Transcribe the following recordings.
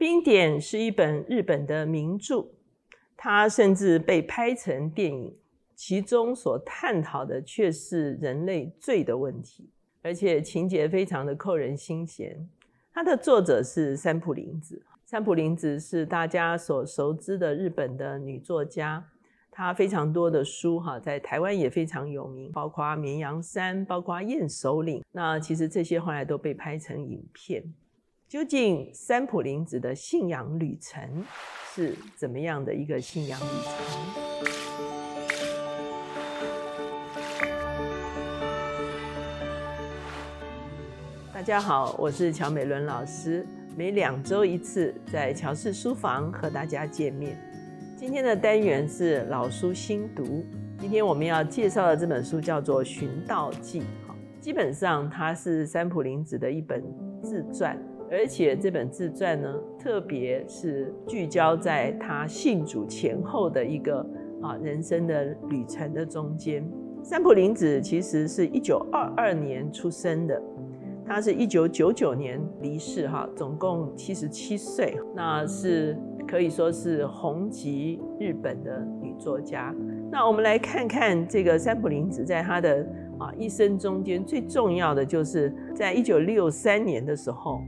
冰点是一本日本的名著，它甚至被拍成电影，其中所探讨的却是人类罪的问题，而且情节非常的扣人心弦。它的作者是三浦林子，三浦林子是大家所熟知的日本的女作家，她非常多的书哈，在台湾也非常有名，包括《绵羊山》，包括《燕首领》，那其实这些后来都被拍成影片。究竟三浦林子的信仰旅程是怎么样的一个信仰旅程？大家好，我是乔美伦老师，每两周一次在乔氏书房和大家见面。今天的单元是老书新读，今天我们要介绍的这本书叫做《寻道记》，基本上它是三浦林子的一本自传。而且这本自传呢，特别是聚焦在他信主前后的一个啊人生的旅程的中间。三浦林子其实是一九二二年出生的，他是一九九九年离世哈，总共七十七岁，那是可以说是红极日本的女作家。那我们来看看这个三浦林子在她的啊一生中间最重要的，就是在一九六三年的时候。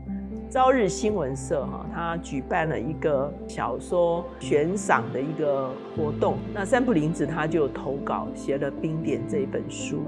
朝日新闻社哈，他举办了一个小说悬赏的一个活动，那三浦林子他就投稿写了《冰点》这一本书，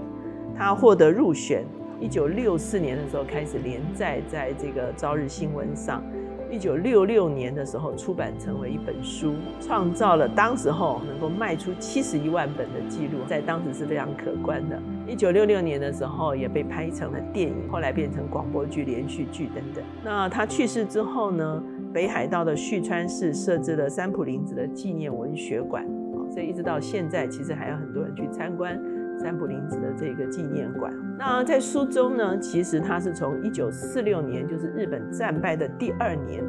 他获得入选。一九六四年的时候开始连载在这个朝日新闻上。一九六六年的时候出版成为一本书，创造了当时候能够卖出七十一万本的记录，在当时是非常可观的。一九六六年的时候也被拍成了电影，后来变成广播剧、连续剧等等。那他去世之后呢，北海道的旭川市设置了三浦林子的纪念文学馆，所以一直到现在，其实还有很多人去参观。三浦林子的这个纪念馆。那在书中呢，其实他是从一九四六年，就是日本战败的第二年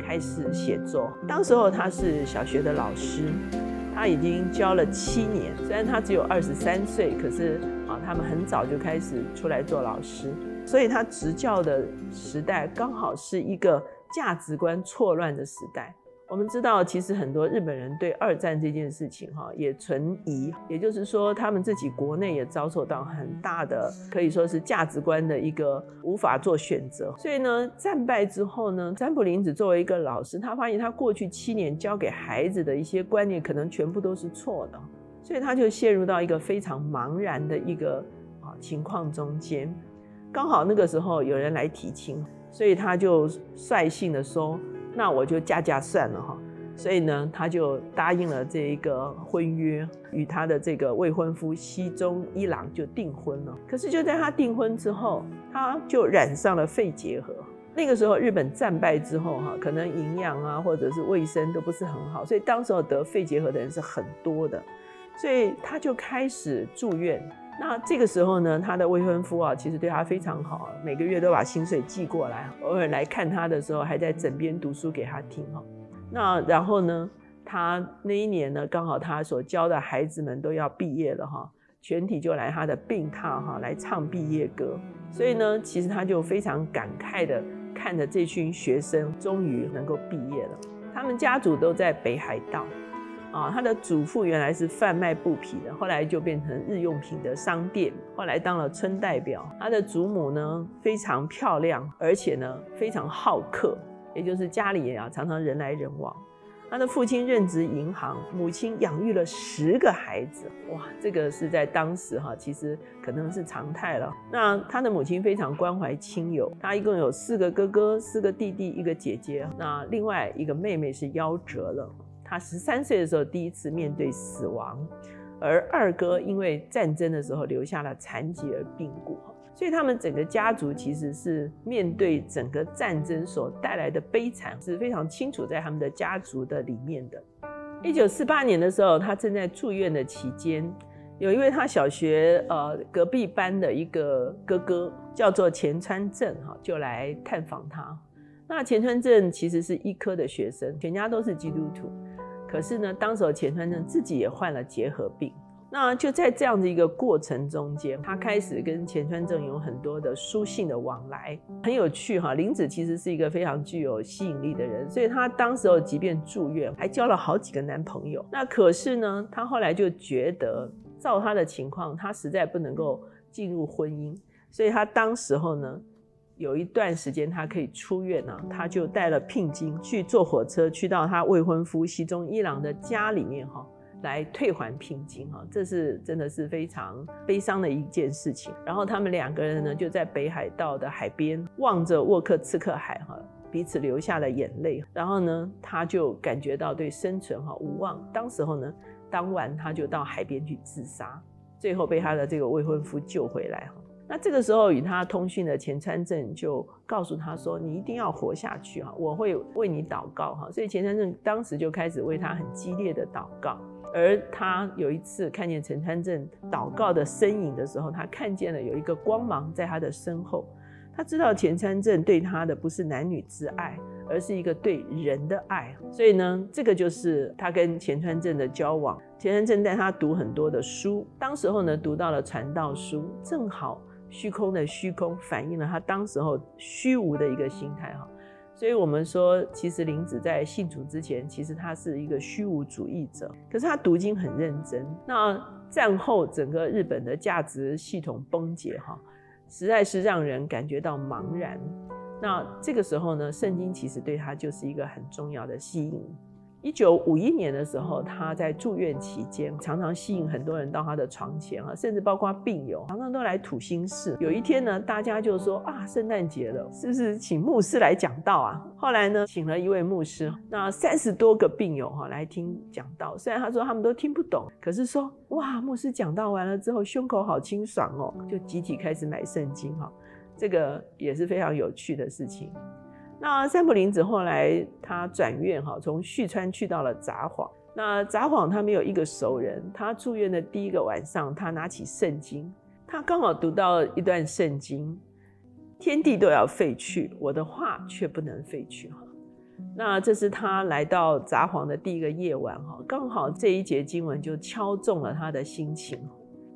开始写作。当时候他是小学的老师，他已经教了七年。虽然他只有二十三岁，可是，他们很早就开始出来做老师，所以他执教的时代刚好是一个价值观错乱的时代。我们知道，其实很多日本人对二战这件事情哈也存疑，也就是说，他们自己国内也遭受到很大的，可以说是价值观的一个无法做选择。所以呢，战败之后呢，詹卜林子作为一个老师，他发现他过去七年教给孩子的一些观念可能全部都是错的，所以他就陷入到一个非常茫然的一个啊情况中间。刚好那个时候有人来提亲，所以他就率性的说。那我就嫁嫁算了哈，所以呢，他就答应了这一个婚约，与他的这个未婚夫西中一郎就订婚了。可是就在他订婚之后，他就染上了肺结核。那个时候日本战败之后哈，可能营养啊或者是卫生都不是很好，所以当时候得肺结核的人是很多的，所以他就开始住院。那这个时候呢，他的未婚夫啊，其实对他非常好，每个月都把薪水寄过来，偶尔来看他的时候，还在枕边读书给他听哈。那然后呢，他那一年呢，刚好他所教的孩子们都要毕业了哈，全体就来他的病榻哈，来唱毕业歌。所以呢，其实他就非常感慨的看着这群学生终于能够毕业了。他们家族都在北海道。啊，他的祖父原来是贩卖布匹的，后来就变成日用品的商店，后来当了村代表。他的祖母呢非常漂亮，而且呢非常好客，也就是家里啊常常人来人往。他的父亲任职银行，母亲养育了十个孩子，哇，这个是在当时哈，其实可能是常态了。那他的母亲非常关怀亲友，他一共有四个哥哥、四个弟弟、一个姐姐，那另外一个妹妹是夭折了。他十三岁的时候第一次面对死亡，而二哥因为战争的时候留下了残疾而病故，所以他们整个家族其实是面对整个战争所带来的悲惨是非常清楚在他们的家族的里面的。一九四八年的时候，他正在住院的期间，有一位他小学呃隔壁班的一个哥哥叫做钱川正哈，就来探访他。那钱川正其实是医科的学生，全家都是基督徒。可是呢，当时钱川正自己也患了结核病，那就在这样的一个过程中间，他开始跟钱川正有很多的书信的往来，很有趣哈。林子其实是一个非常具有吸引力的人，所以他当时候即便住院，还交了好几个男朋友。那可是呢，他后来就觉得，照他的情况，他实在不能够进入婚姻，所以他当时候呢，有一段时间他可以出院呢，他就带了聘金去坐火车去到他未婚夫西中一郎的家里面哈。来退还聘金哈，这是真的是非常悲伤的一件事情。然后他们两个人呢，就在北海道的海边望着沃克刺克海哈，彼此流下了眼泪。然后呢，他就感觉到对生存哈无望。当时候呢，当晚他就到海边去自杀，最后被他的这个未婚夫救回来哈。那这个时候与他通讯的钱川正就告诉他说：“你一定要活下去哈，我会为你祷告哈。”所以钱川正当时就开始为他很激烈的祷告。而他有一次看见陈川正祷告的身影的时候，他看见了有一个光芒在他的身后。他知道钱川正对他的不是男女之爱，而是一个对人的爱。所以呢，这个就是他跟钱川正的交往。钱川正带他读很多的书，当时候呢读到了传道书，正好虚空的虚空反映了他当时候虚无的一个心态哈。所以，我们说，其实林子在信主之前，其实他是一个虚无主义者。可是他读经很认真。那战后整个日本的价值系统崩解，哈，实在是让人感觉到茫然。那这个时候呢，圣经其实对他就是一个很重要的吸引。一九五一年的时候，他在住院期间，常常吸引很多人到他的床前啊，甚至包括病友，常常都来吐心事。有一天呢，大家就说啊，圣诞节了，是不是请牧师来讲道啊？后来呢，请了一位牧师，那三十多个病友哈来听讲道。虽然他说他们都听不懂，可是说哇，牧师讲道完了之后，胸口好清爽哦，就集体开始买圣经哈。这个也是非常有趣的事情。那三浦林子后来他转院哈，从旭川去到了札幌。那札幌他没有一个熟人。他住院的第一个晚上，他拿起圣经，他刚好读到一段圣经：天地都要废去，我的话却不能废去哈。那这是他来到札幌的第一个夜晚哈，刚好这一节经文就敲中了他的心情。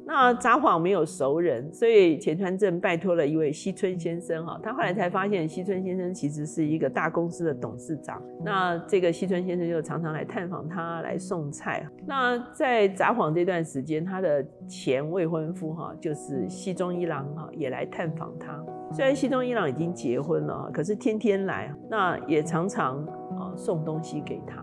那札幌没有熟人，所以钱川正拜托了一位西村先生哈。他后来才发现，西村先生其实是一个大公司的董事长。那这个西村先生就常常来探访他，来送菜。那在札幌这段时间，他的前未婚夫哈，就是西中一郎哈，也来探访他。虽然西中一郎已经结婚了，可是天天来，那也常常啊送东西给他。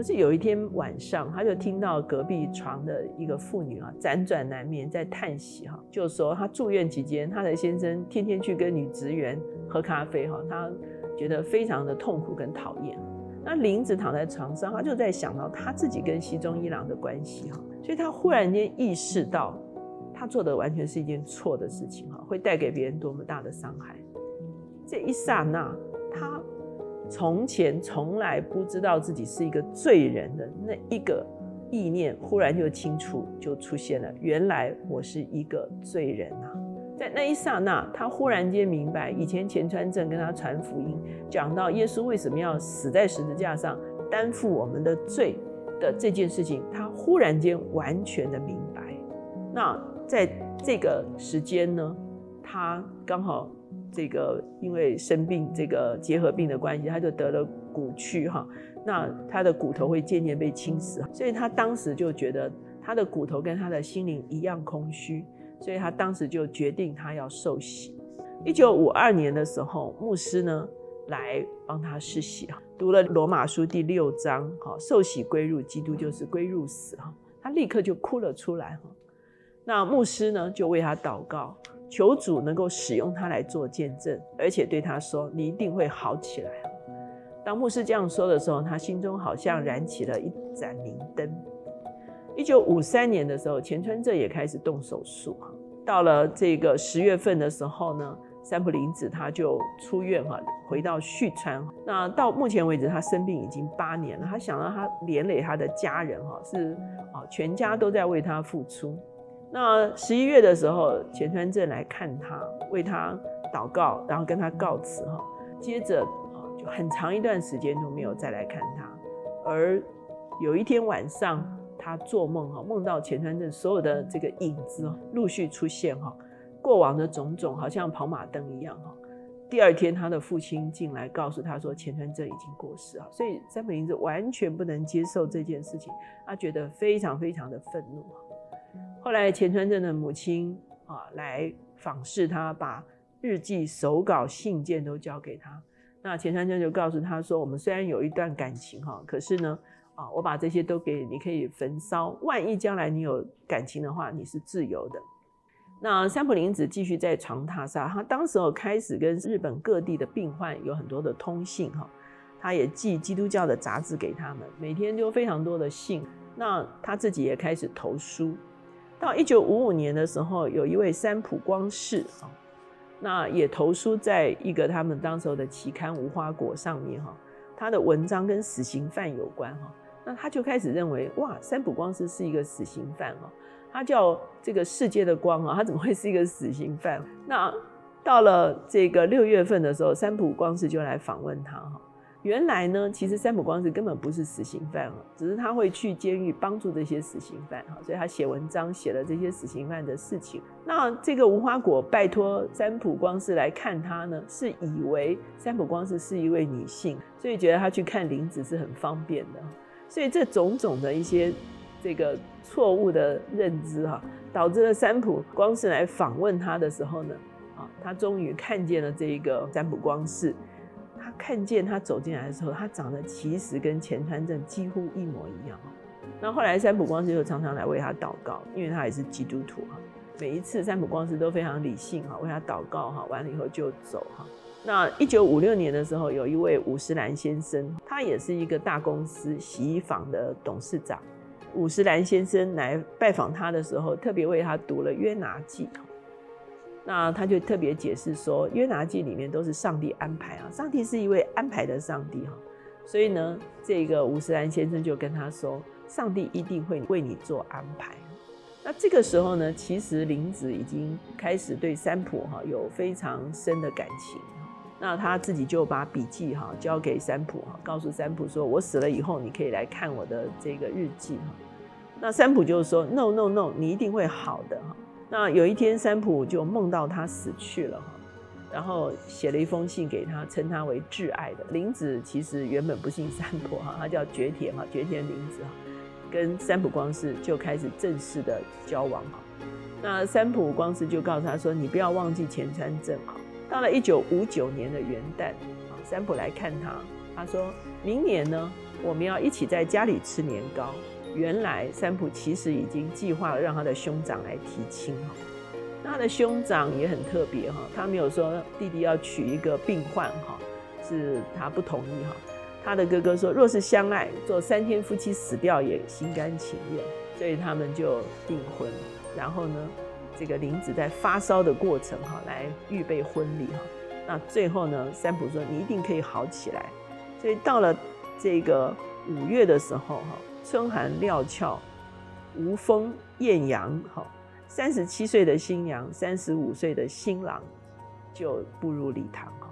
可是有一天晚上，他就听到隔壁床的一个妇女啊，辗转难眠，在叹息哈，就说他住院期间，他的先生天天去跟女职员喝咖啡哈，他觉得非常的痛苦跟讨厌。那林子躺在床上，他就在想到他自己跟西中一郎的关系哈，所以他忽然间意识到，他做的完全是一件错的事情哈，会带给别人多么大的伤害。这一刹那，他。从前从来不知道自己是一个罪人的那一个意念，忽然就清楚就出现了。原来我是一个罪人啊！在那一刹那，他忽然间明白，以前钱川正跟他传福音，讲到耶稣为什么要死在十字架上，担负我们的罪的这件事情，他忽然间完全的明白。那在这个时间呢，他刚好。这个因为生病，这个结核病的关系，他就得了骨躯哈。那他的骨头会渐渐被侵蚀，所以他当时就觉得他的骨头跟他的心灵一样空虚，所以他当时就决定他要受洗。一九五二年的时候，牧师呢来帮他施洗哈，读了罗马书第六章哈，受洗归入基督就是归入死哈，他立刻就哭了出来哈。那牧师呢就为他祷告。求主能够使用他来做见证，而且对他说：“你一定会好起来。”当牧师这样说的时候，他心中好像燃起了一盏明灯。一九五三年的时候，钱川正也开始动手术。哈，到了这个十月份的时候呢，三浦林子他就出院哈，回到旭川。那到目前为止，他生病已经八年了。他想到他连累他的家人哈，是啊，全家都在为他付出。那十一月的时候，钱川正来看他，为他祷告，然后跟他告辞哈。接着，就很长一段时间都没有再来看他。而有一天晚上，他做梦哈，梦到钱川镇所有的这个影子陆续出现哈，过往的种种好像跑马灯一样哈。第二天，他的父亲进来告诉他说，钱川镇已经过世啊，所以三本林子完全不能接受这件事情，他觉得非常非常的愤怒。后来钱川镇的母亲啊来访视他，把日记、手稿、信件都交给他。那钱川镇就告诉他说：“我们虽然有一段感情哈，可是呢，啊，我把这些都给你，可以焚烧。万一将来你有感情的话，你是自由的。”那三浦林子继续在床榻上，他当时候开始跟日本各地的病患有很多的通信哈，他也寄基督教的杂志给他们，每天就非常多的信。那他自己也开始投书。到一九五五年的时候，有一位三浦光世啊，那也投书在一个他们当时候的期刊《无花果》上面哈，他的文章跟死刑犯有关哈，那他就开始认为哇，三浦光世是一个死刑犯哦，他叫这个世界的光啊，他怎么会是一个死刑犯？那到了这个六月份的时候，三浦光世就来访问他哈。原来呢，其实三浦光是根本不是死刑犯啊，只是他会去监狱帮助这些死刑犯哈，所以他写文章写了这些死刑犯的事情。那这个无花果拜托三浦光是来看他呢，是以为三浦光是是一位女性，所以觉得他去看林子是很方便的。所以这种种的一些这个错误的认知哈，导致了三浦光是来访问他的时候呢，啊，他终于看见了这一个三浦光是。看见他走进来的时候，他长得其实跟前川正几乎一模一样。那后来三浦光司就常常来为他祷告，因为他也是基督徒哈。每一次三浦光司都非常理性哈，为他祷告哈，完了以后就走哈。那一九五六年的时候，有一位五十岚先生，他也是一个大公司洗衣房的董事长。五十岚先生来拜访他的时候，特别为他读了约拿记。那他就特别解释说，《约拿记》里面都是上帝安排啊，上帝是一位安排的上帝哈，所以呢，这个吴思兰先生就跟他说，上帝一定会为你做安排。那这个时候呢，其实林子已经开始对三浦哈有非常深的感情，那他自己就把笔记哈交给三浦哈，告诉三浦说，我死了以后，你可以来看我的这个日记哈。那三浦就是说，no no no，你一定会好的哈。那有一天，三浦就梦到他死去了哈，然后写了一封信给他，称他为挚爱的林子。其实原本不姓三浦哈，他叫绝田哈，绝田林子哈，跟三浦光世就开始正式的交往哈。那三浦光世就告诉他说：“你不要忘记前川镇哈。”到了一九五九年的元旦啊，三浦来看他，他说明年呢，我们要一起在家里吃年糕。原来三浦其实已经计划了让他的兄长来提亲哈，那他的兄长也很特别哈，他没有说弟弟要娶一个病患哈，是他不同意哈。他的哥哥说，若是相爱，做三天夫妻死掉也心甘情愿，所以他们就订婚。然后呢，这个林子在发烧的过程哈，来预备婚礼哈。那最后呢，三浦说你一定可以好起来。所以到了这个五月的时候哈。春寒料峭，无风艳阳。哈，三十七岁的新娘，三十五岁的新郎就步入礼堂。哈，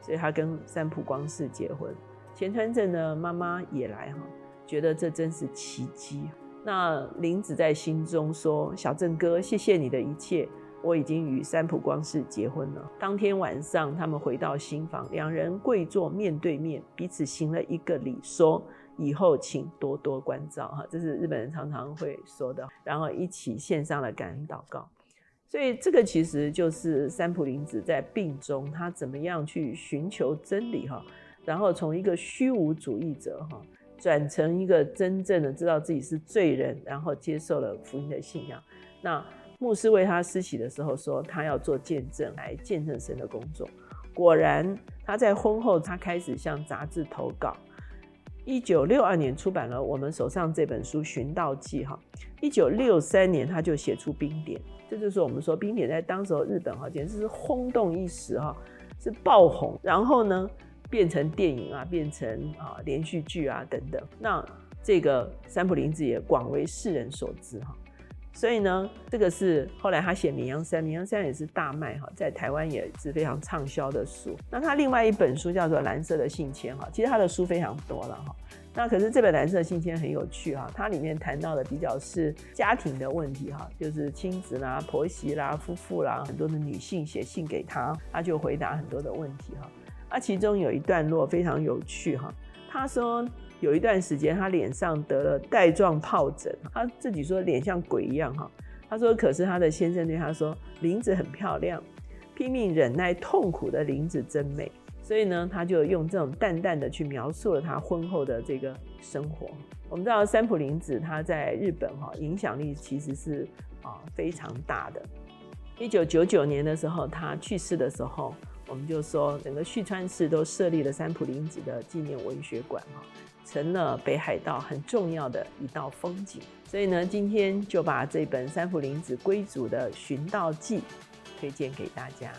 所以他跟三浦光世结婚。前川镇的妈妈也来。哈，觉得这真是奇迹。那林子在心中说：“小镇哥，谢谢你的一切，我已经与三浦光世结婚了。”当天晚上，他们回到新房，两人跪坐面对面，彼此行了一个礼，说。以后请多多关照哈，这是日本人常常会说的。然后一起献上了感恩祷告，所以这个其实就是三浦林子在病中他怎么样去寻求真理哈，然后从一个虚无主义者哈，转成一个真正的知道自己是罪人，然后接受了福音的信仰。那牧师为他施洗的时候说，他要做见证来见证神的工作。果然他在婚后他开始向杂志投稿。一九六二年出版了我们手上这本书《寻道记》哈，一九六三年他就写出《冰点》，这就是我们说《冰点》在当时候日本哈简直是轰动一时哈，是爆红，然后呢变成电影啊，变成啊连续剧啊等等，那这个三浦林子也广为世人所知哈。所以呢，这个是后来他写《绵阳山》，《绵阳山》也是大卖哈，在台湾也是非常畅销的书。那他另外一本书叫做《蓝色的信签》哈，其实他的书非常多了哈。那可是这本《蓝色信签》很有趣哈，它里面谈到的比较是家庭的问题哈，就是亲子啦、婆媳啦、夫妇啦，很多的女性写信给他，他就回答很多的问题哈。那，其中有一段落非常有趣哈，他说有一段时间他脸上得了带状疱疹，他自己说脸像鬼一样哈。他说，可是他的先生对他说：“林子很漂亮，拼命忍耐痛苦的林子真美。”所以呢，他就用这种淡淡的去描述了他婚后的这个生活。我们知道三浦林子他在日本哈影响力其实是啊非常大的。一九九九年的时候，他去世的时候，我们就说整个旭川市都设立了三浦林子的纪念文学馆哈。成了北海道很重要的一道风景，所以呢，今天就把这本三浦林子归族的寻道记推荐给大家。